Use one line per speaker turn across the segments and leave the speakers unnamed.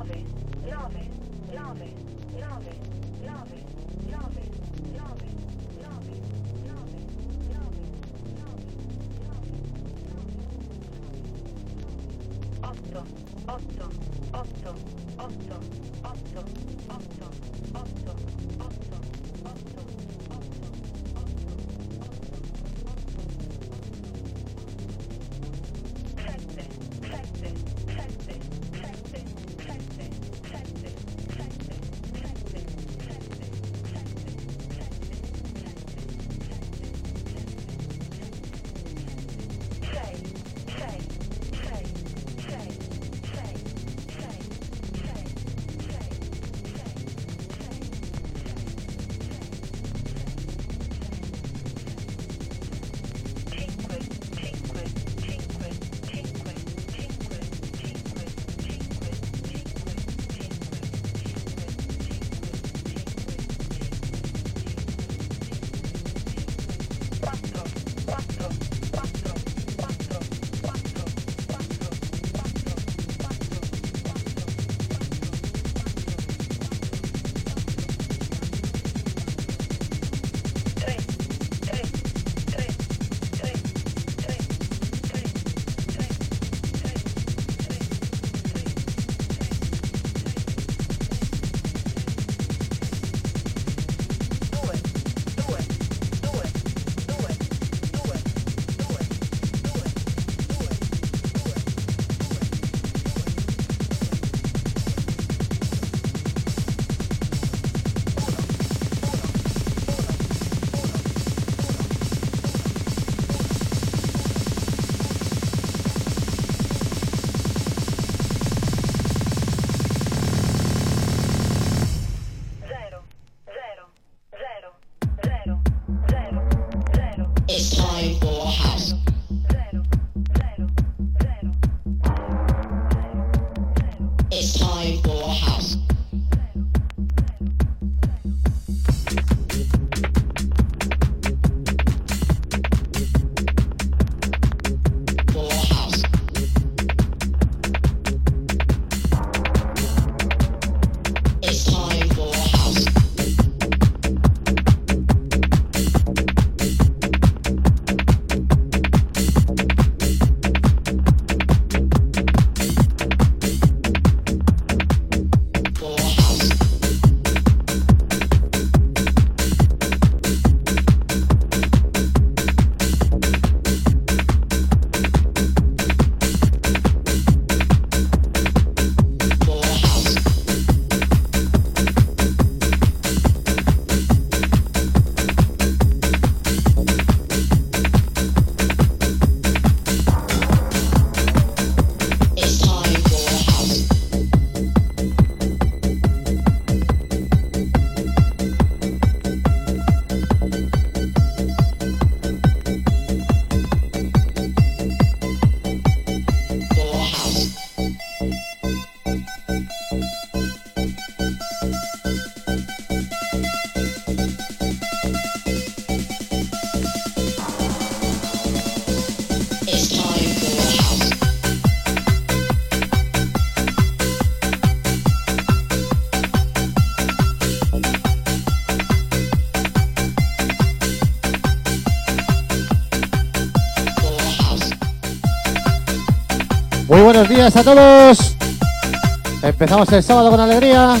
nove, nove, nove, nove.
días a todos. Empezamos el sábado con alegría.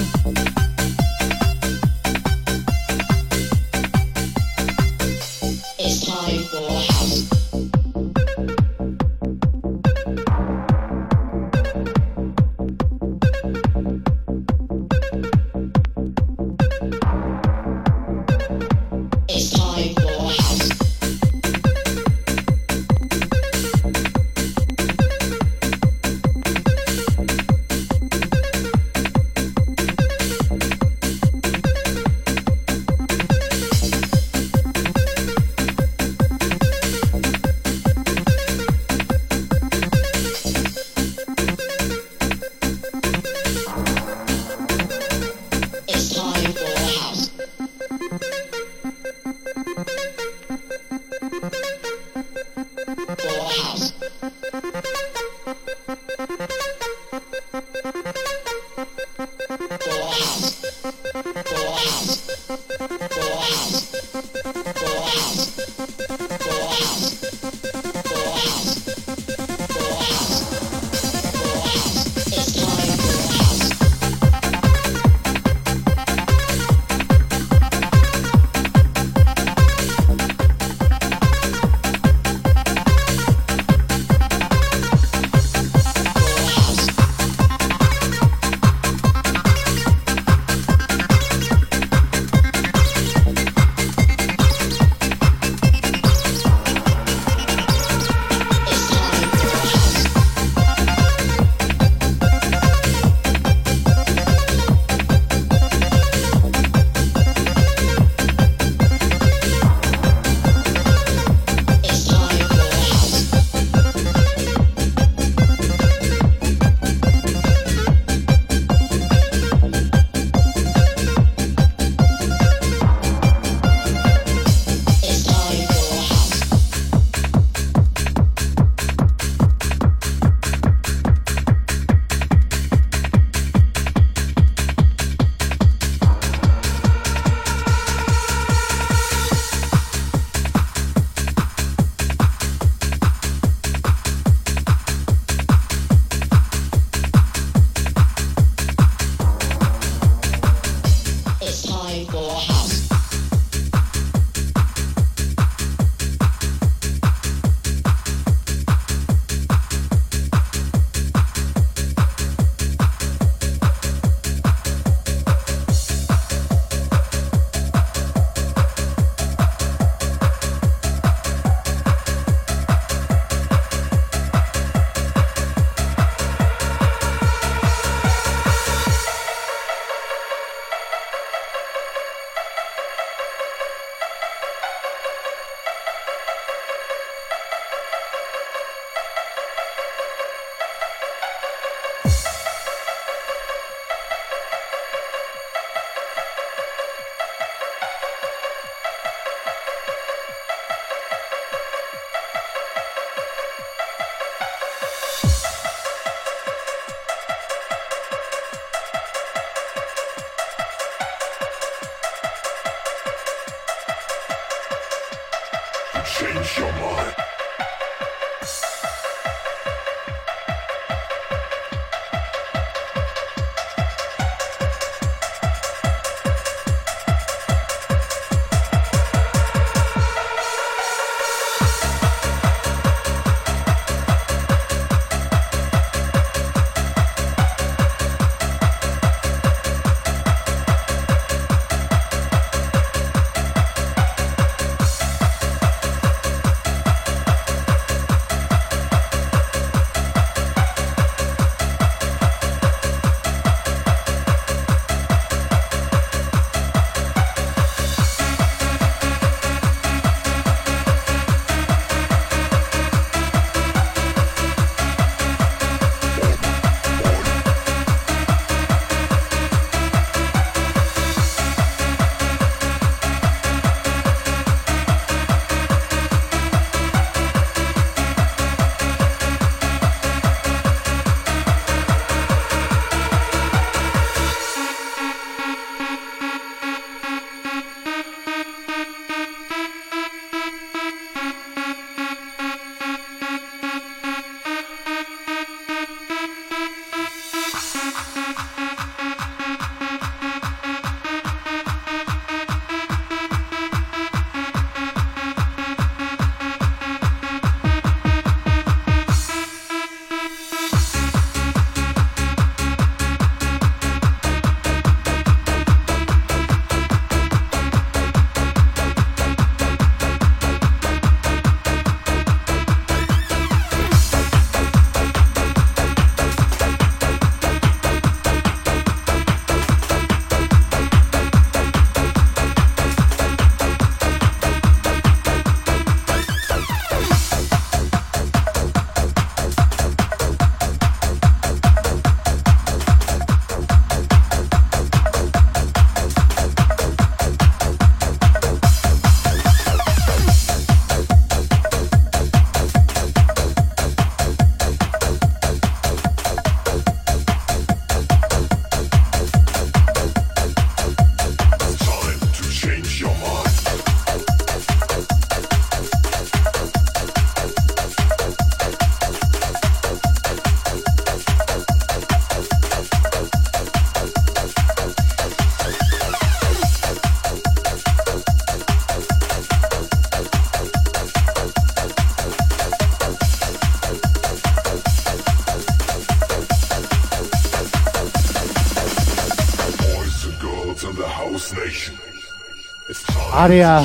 哪里啊。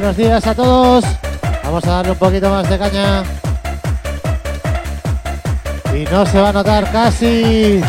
Buenos días a todos. Vamos a darle un poquito más de caña. Y no se va a notar casi.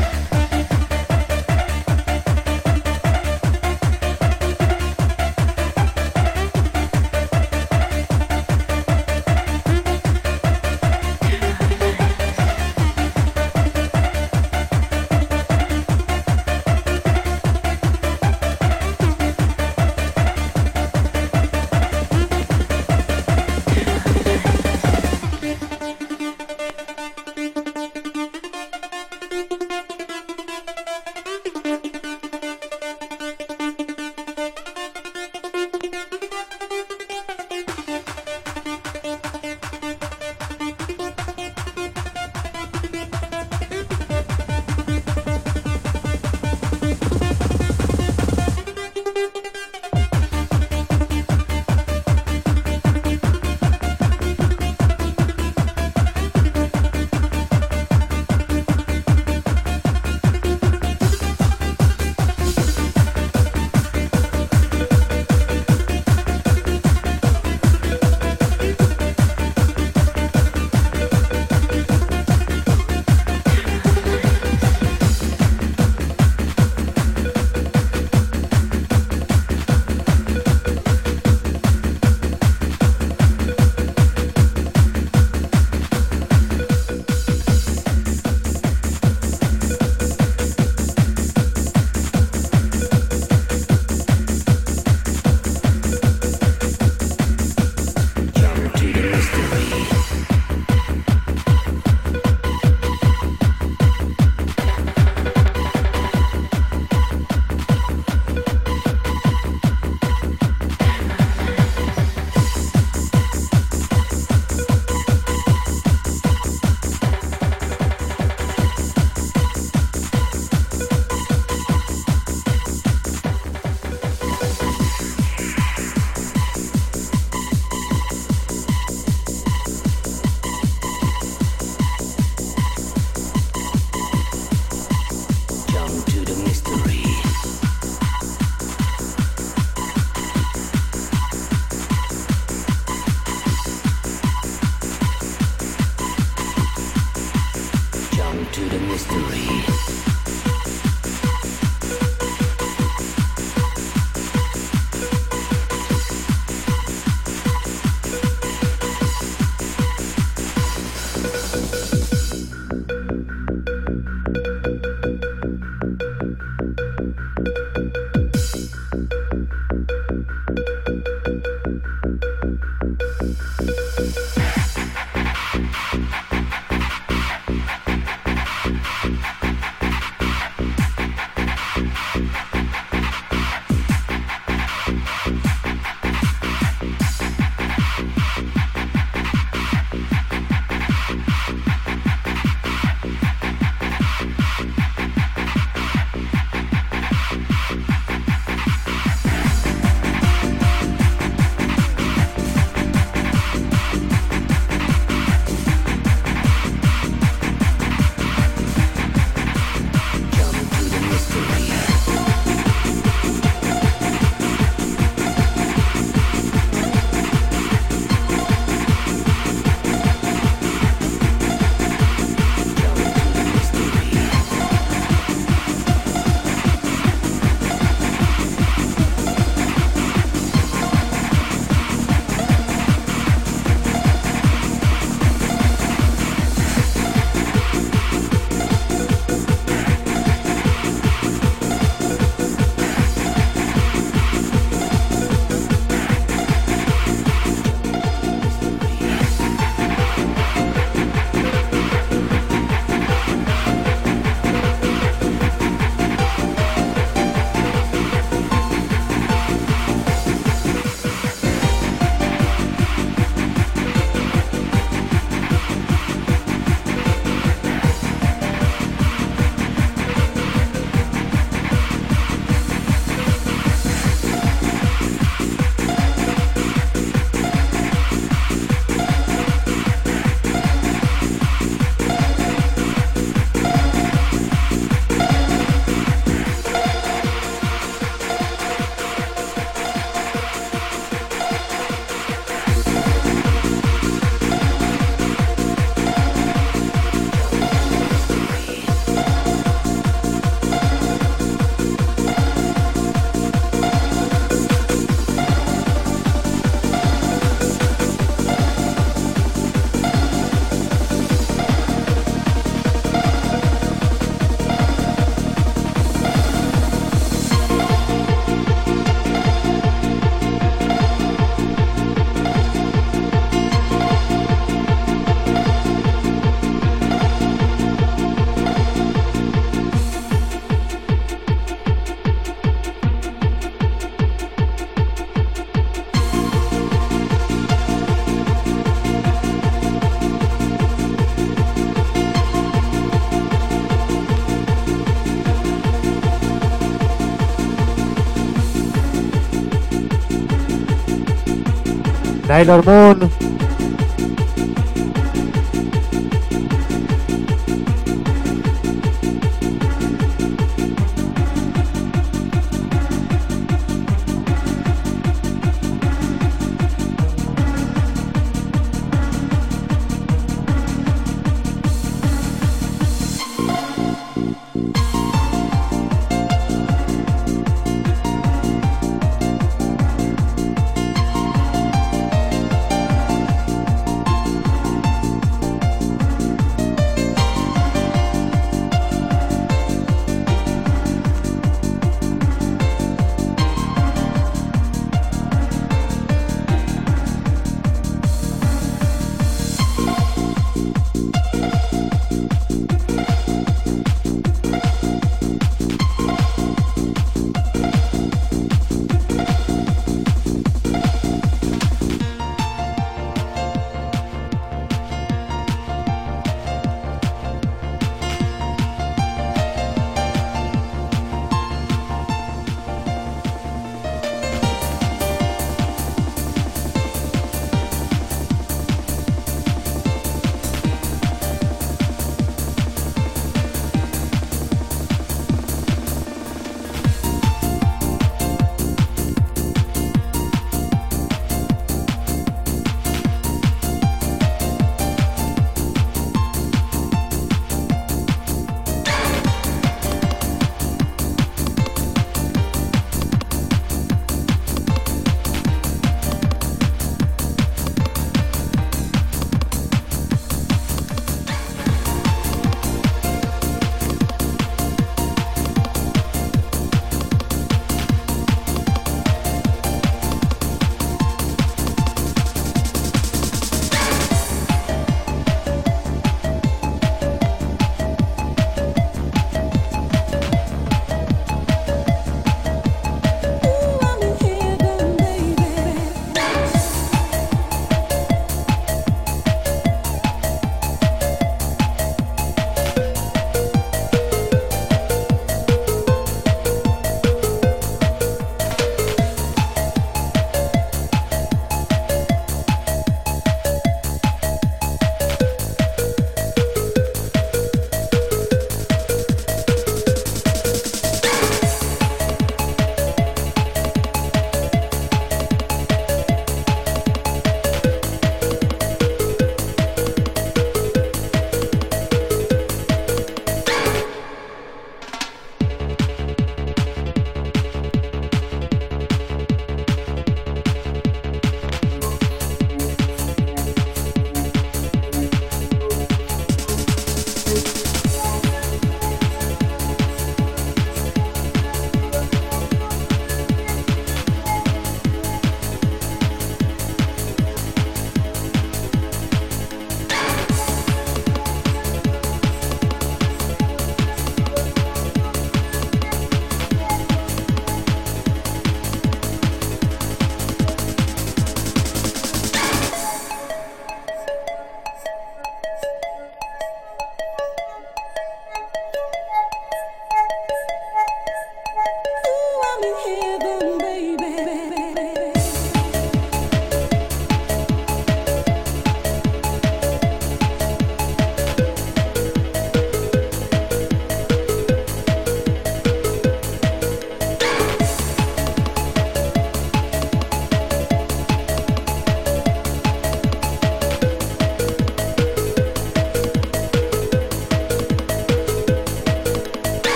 Sailor Moon.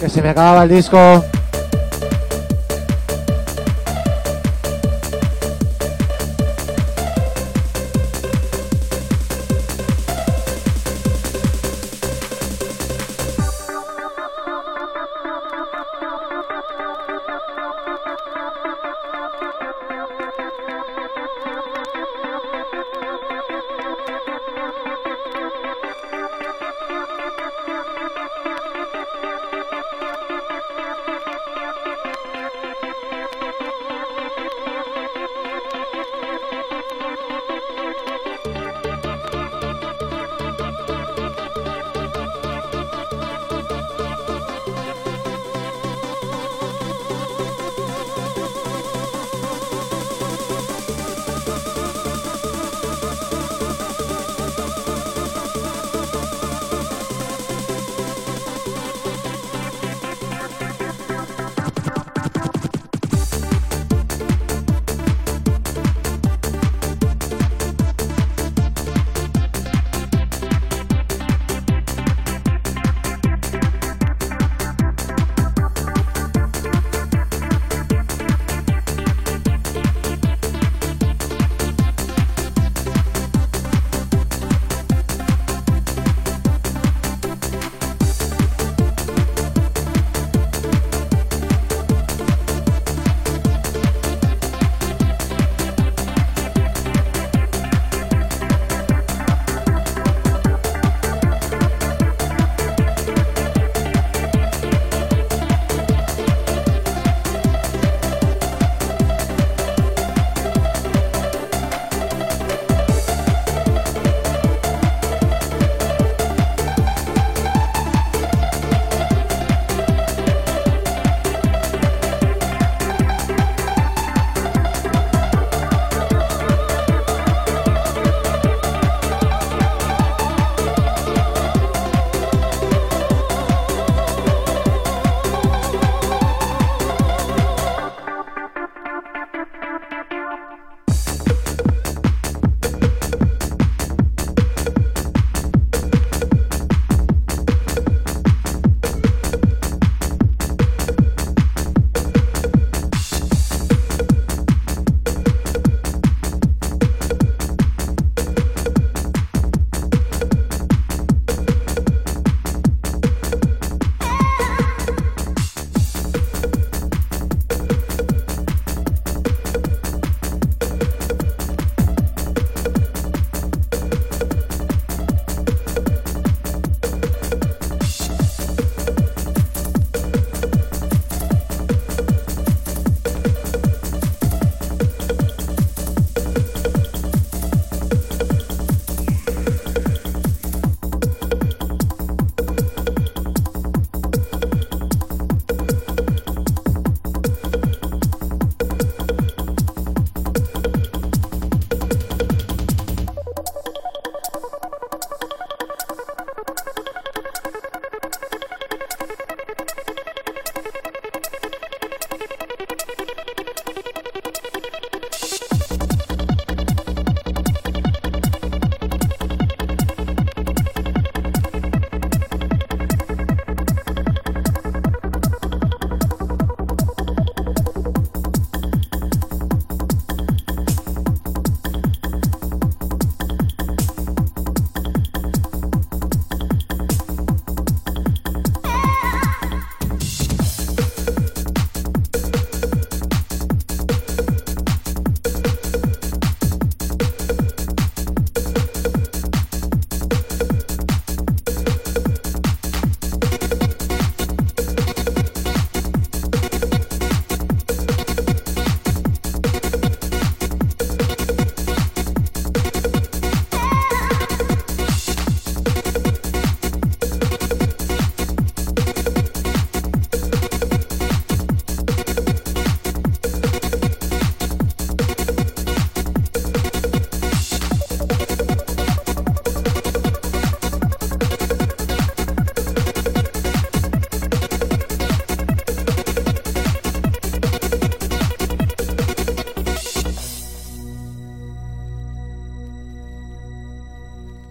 Que se me acababa el disco.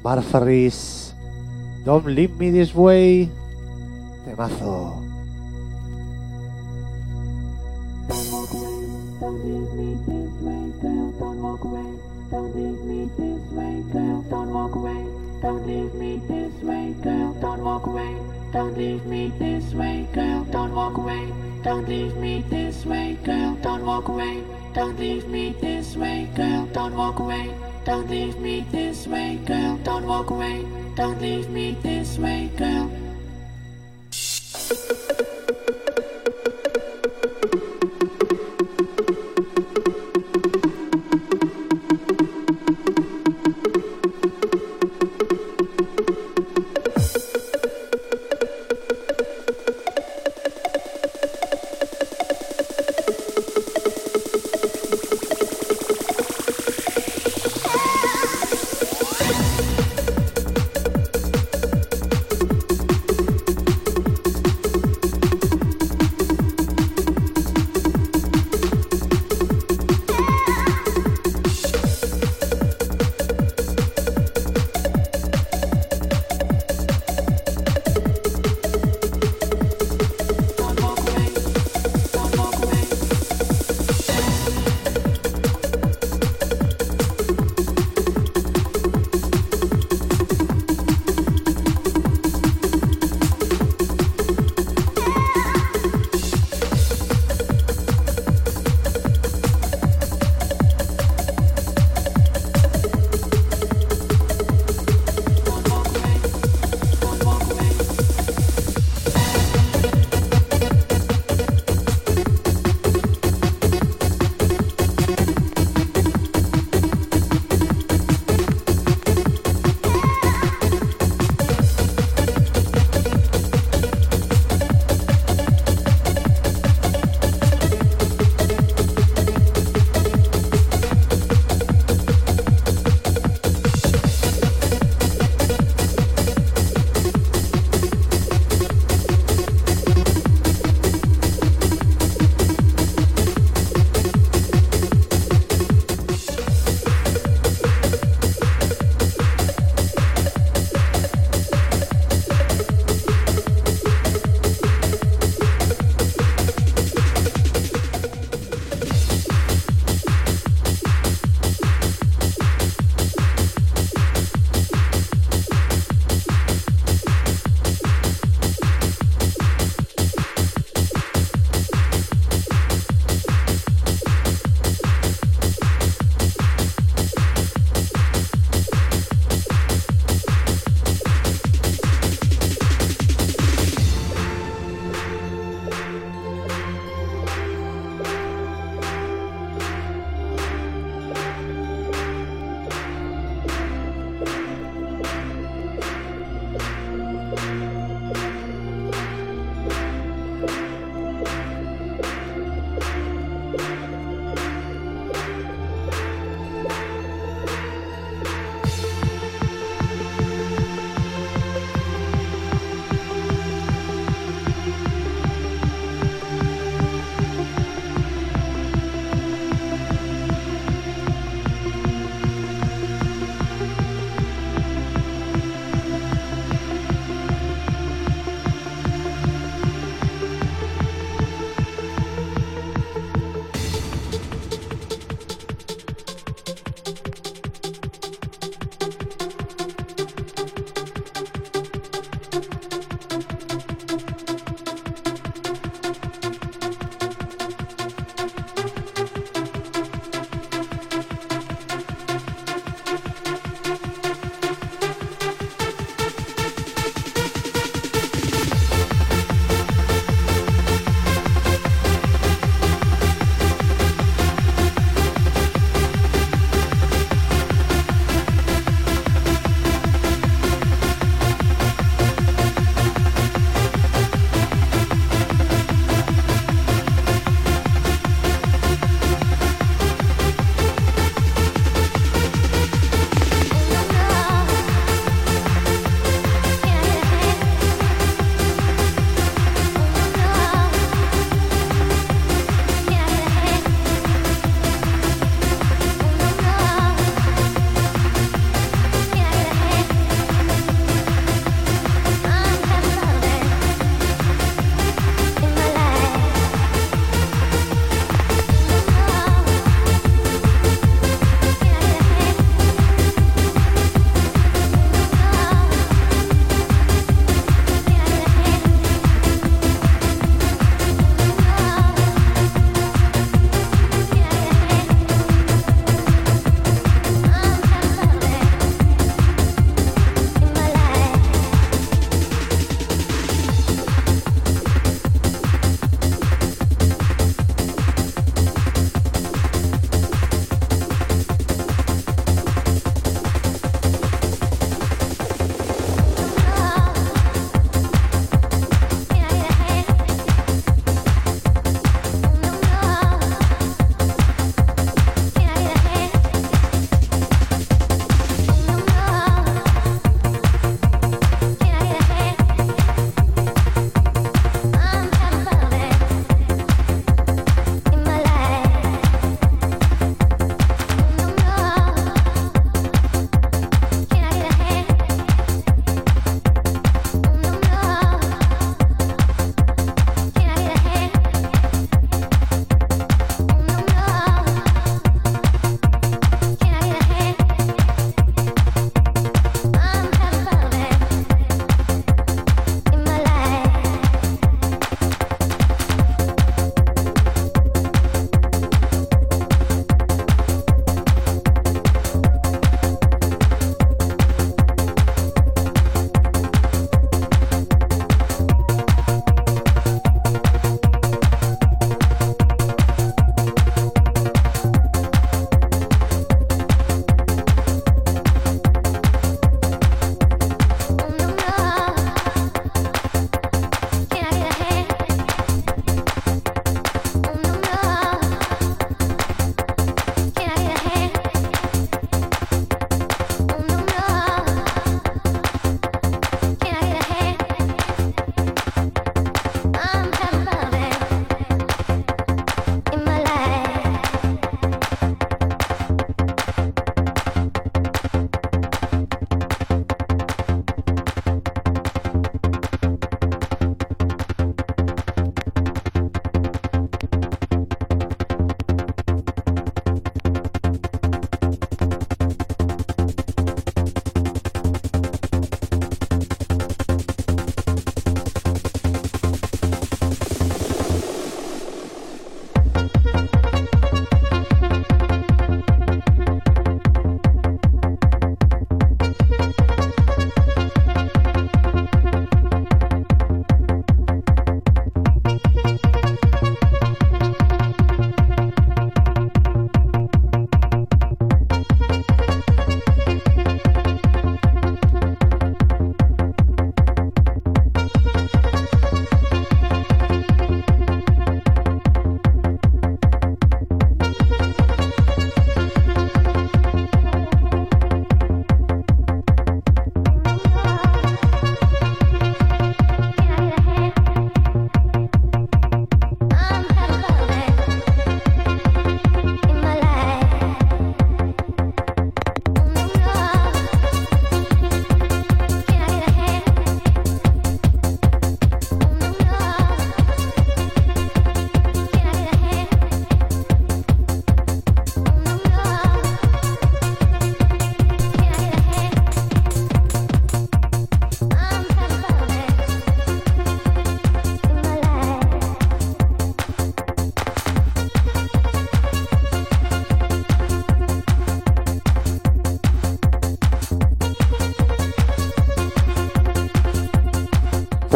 Marfaris, Don't Leave Me This Way, temazo.
Don't leave me this way, girl, don't walk away. Don't leave me this way, girl, don't walk away. Don't leave me this way, girl, don't walk away. Don't leave me this way, girl, don't walk away. Don't leave me this way, girl. Don't walk away. Don't leave me this way, girl.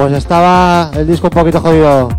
Pues estaba el disco un poquito jodido.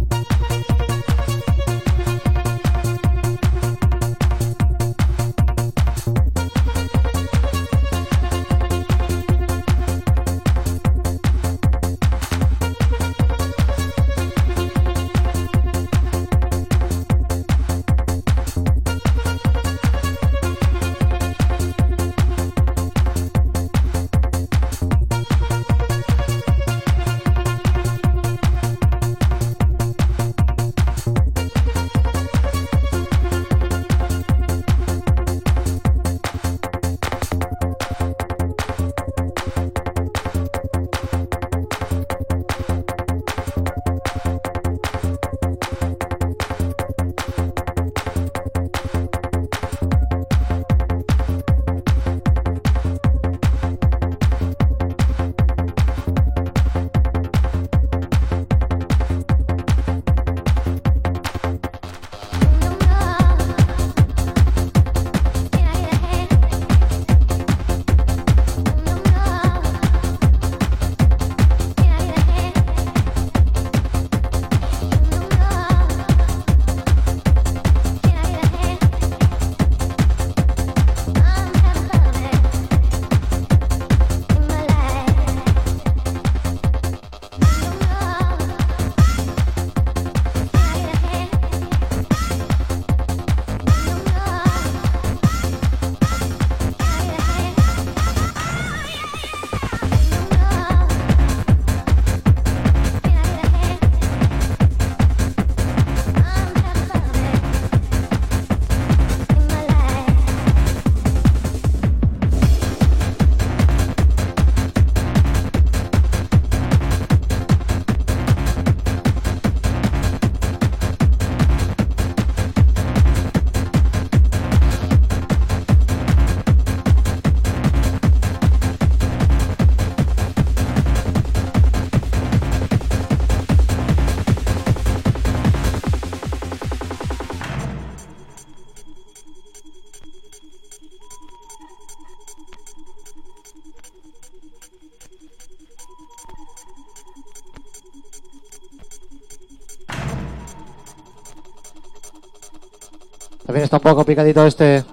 Está un poco picadito este.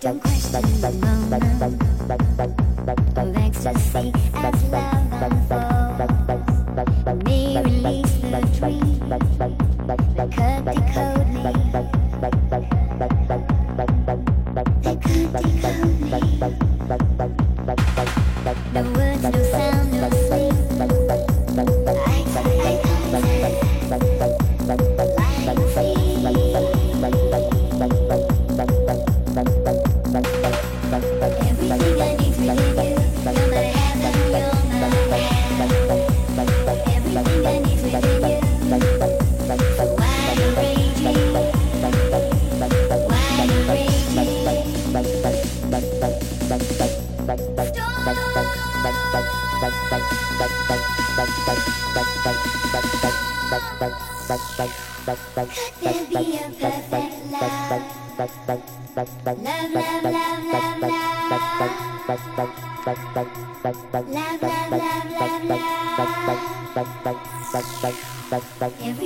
Don't question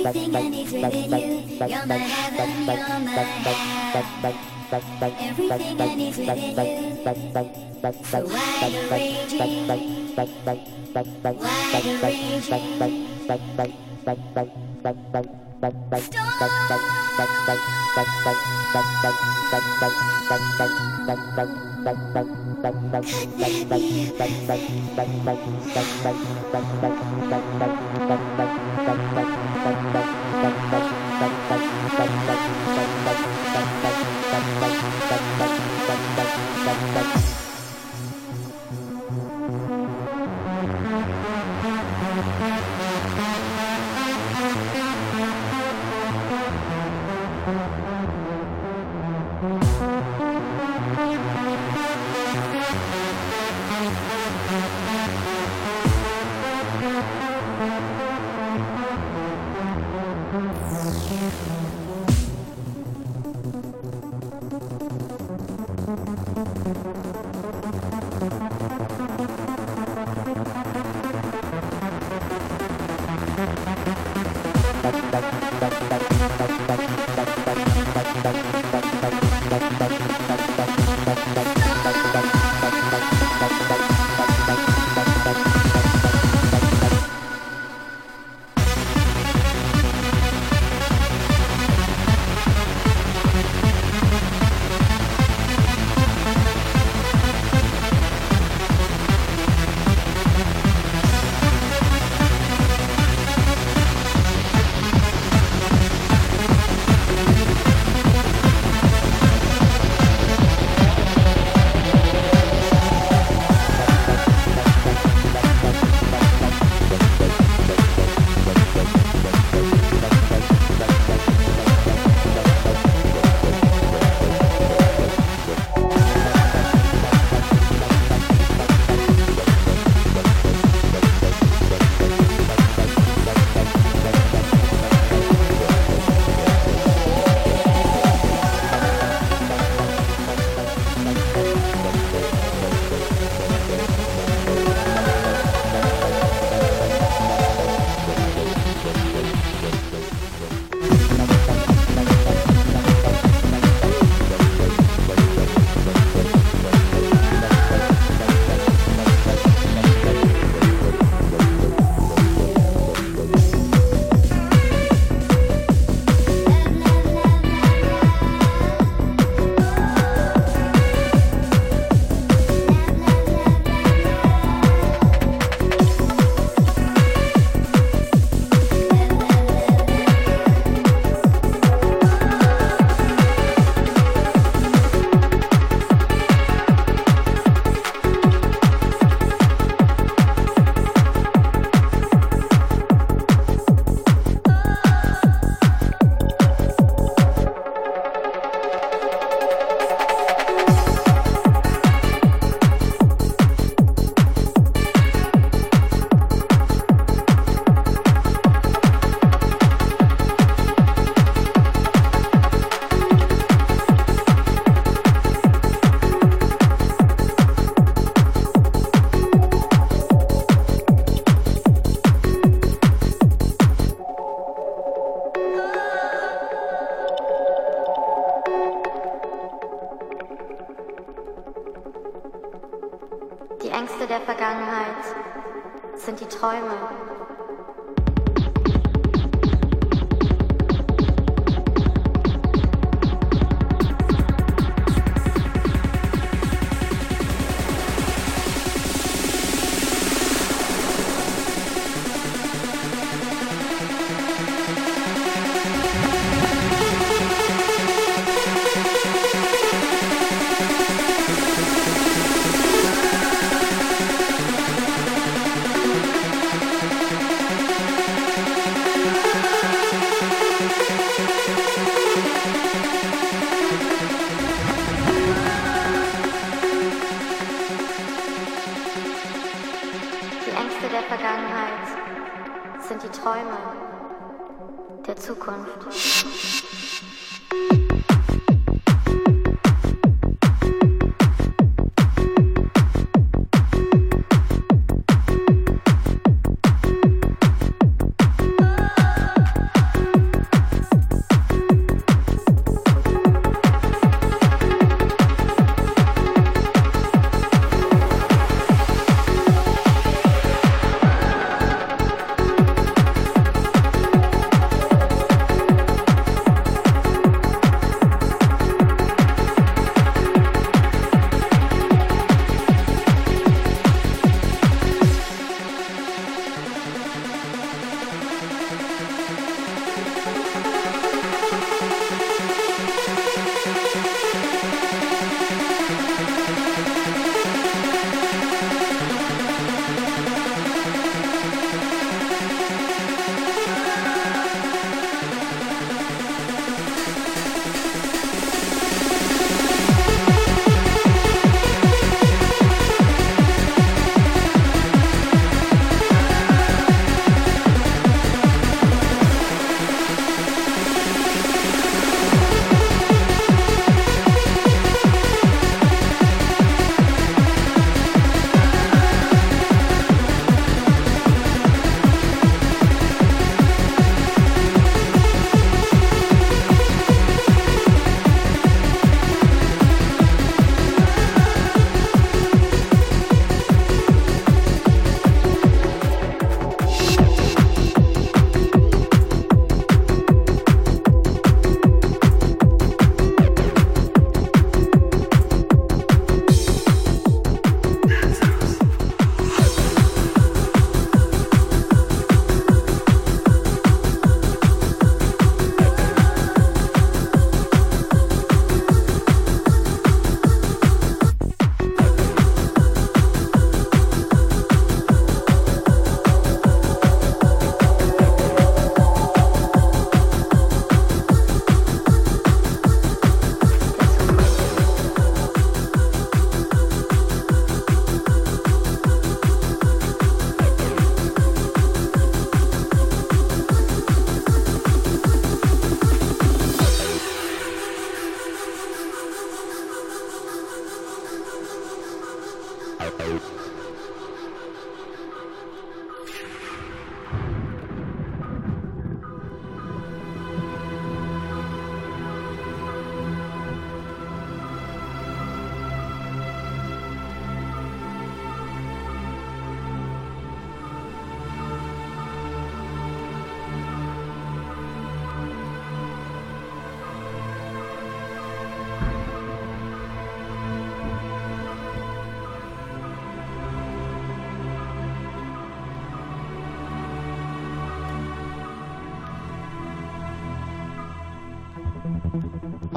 Everything I need within you. You're my heaven, you're my hell. Everything I need within you. So wide ranging, wide
Thank
you.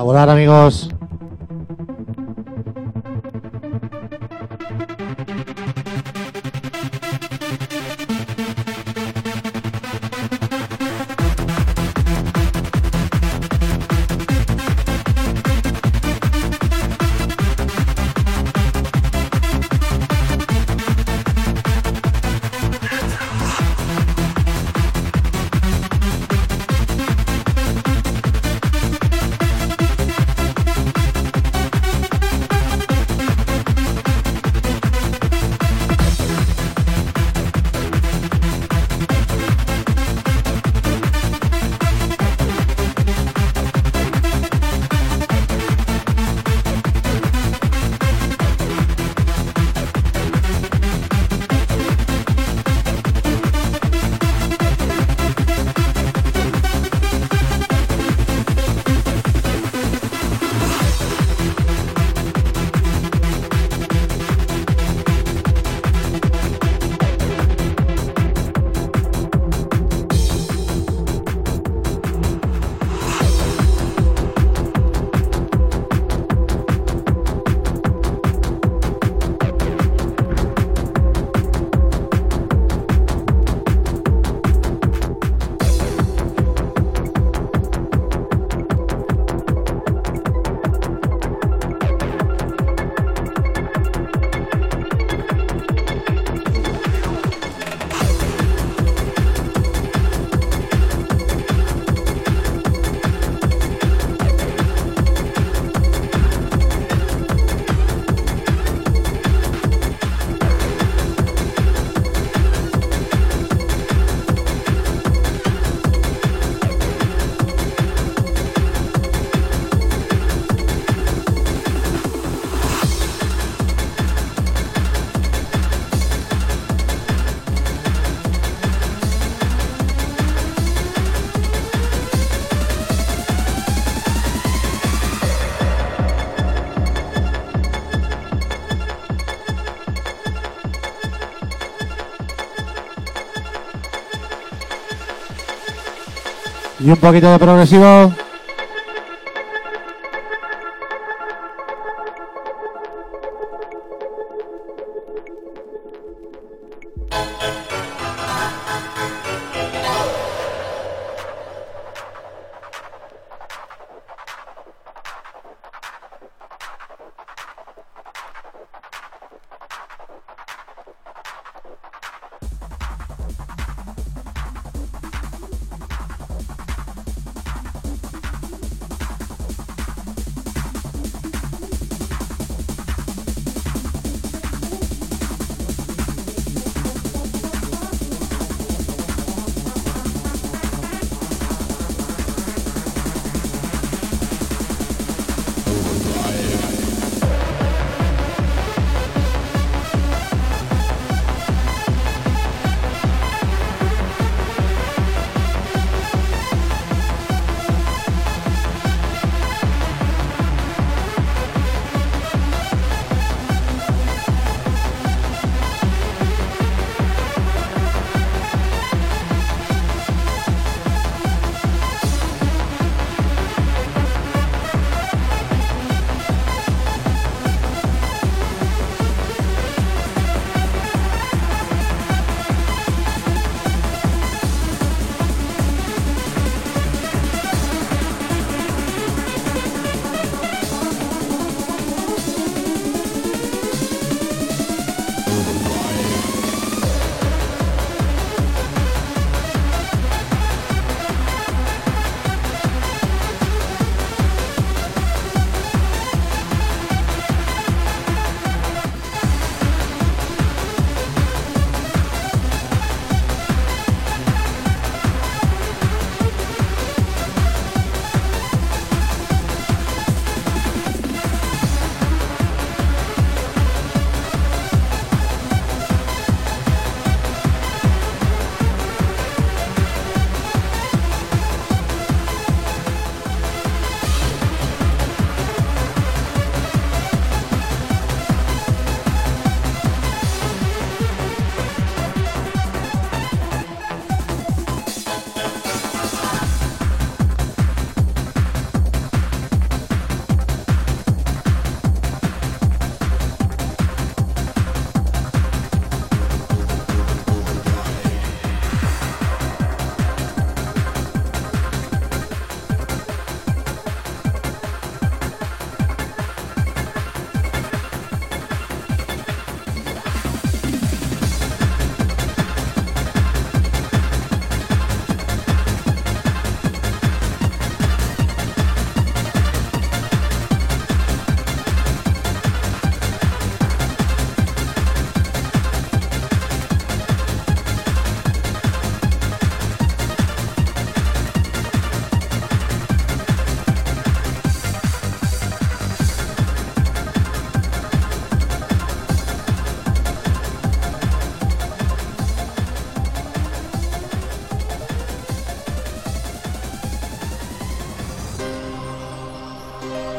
Volar, amigos.
Y un poquito de progresivo. Bye.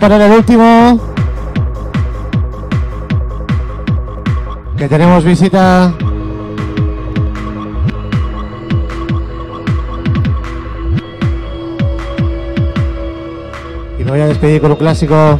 Poner el último. Que tenemos visita. Y me voy a despedir con un clásico.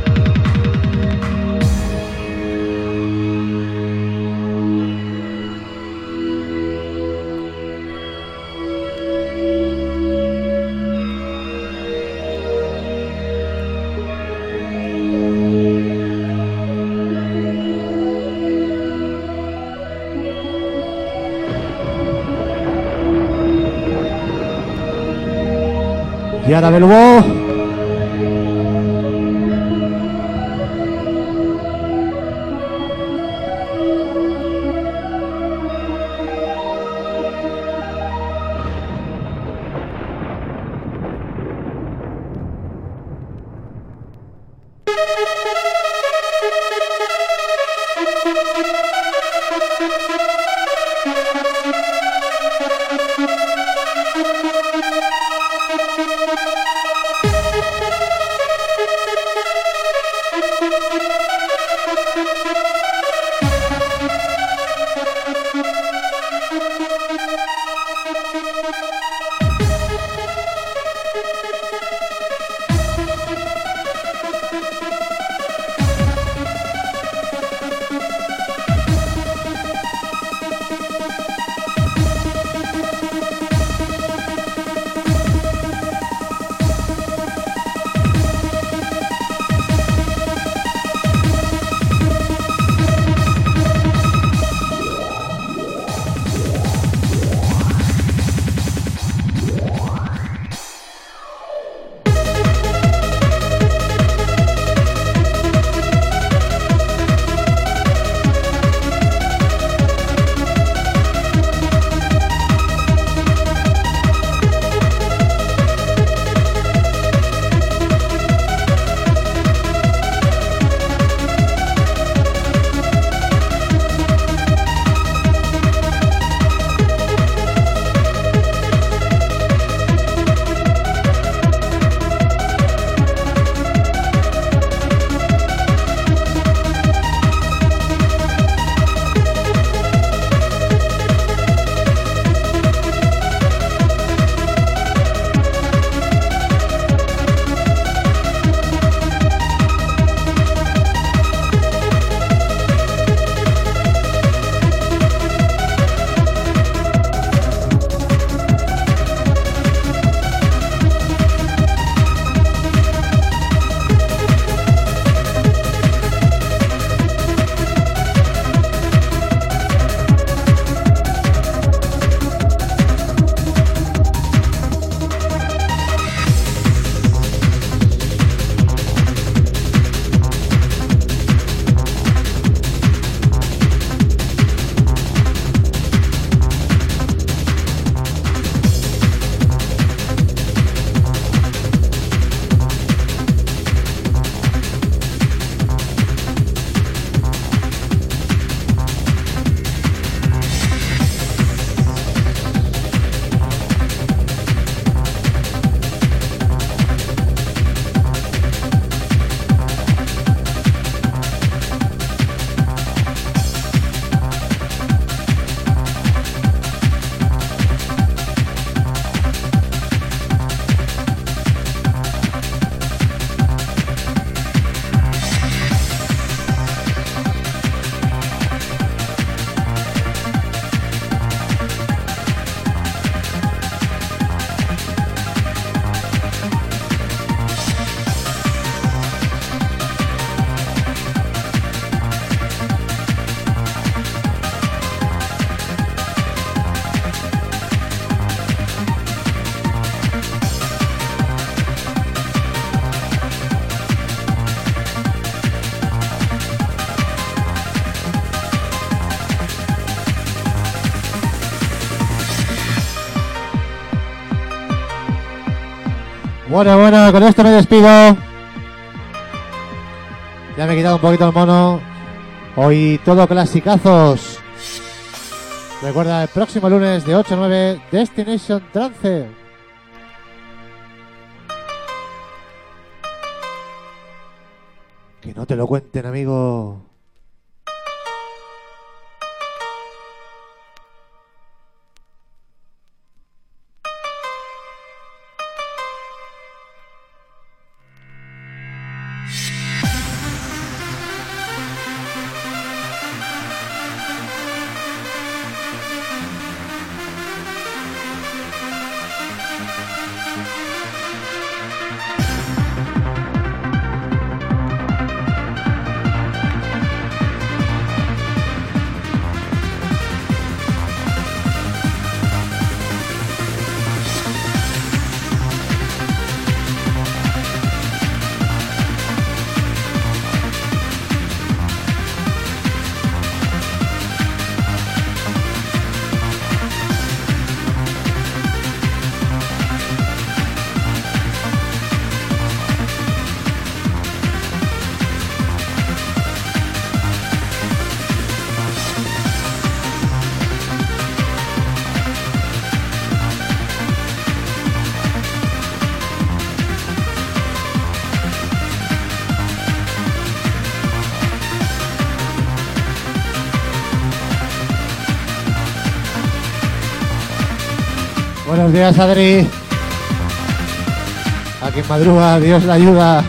Yara Belbo. Bueno, bueno, con esto me despido. Ya me he quitado un poquito el mono. Hoy todo clasicazos. Recuerda, el próximo lunes de 8 a 9, Destination Trance.
Que no te lo cuenten, amigo. Buenos días, Adri. A quien madruga, Dios la ayuda.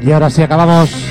Y ahora sí acabamos.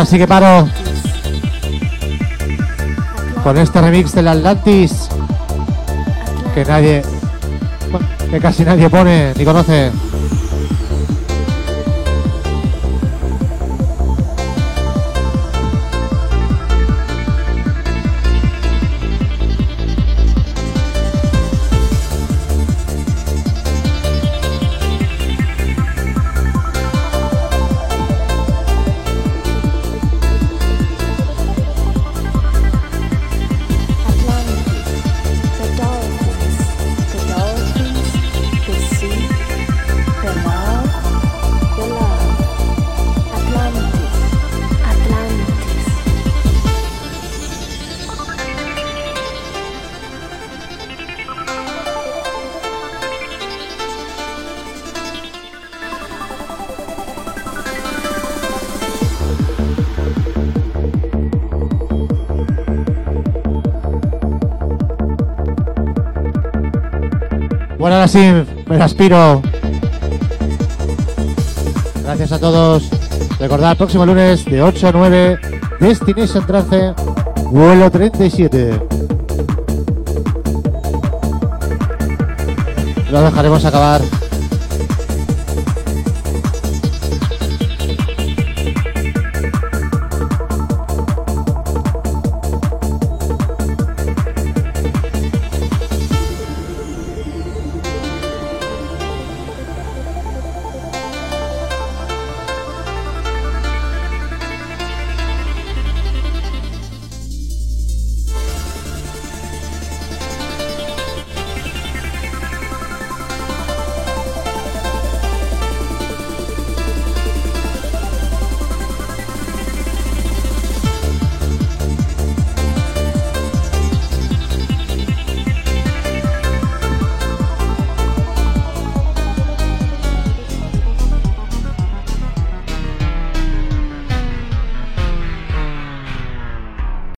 Ahora sí que paro con este remix del Atlantis que nadie, que casi nadie pone ni conoce.
Sim, me la aspiro. Gracias a todos. Recordad, próximo lunes de 8 a 9, Destination Trance, vuelo 37. Lo dejaremos acabar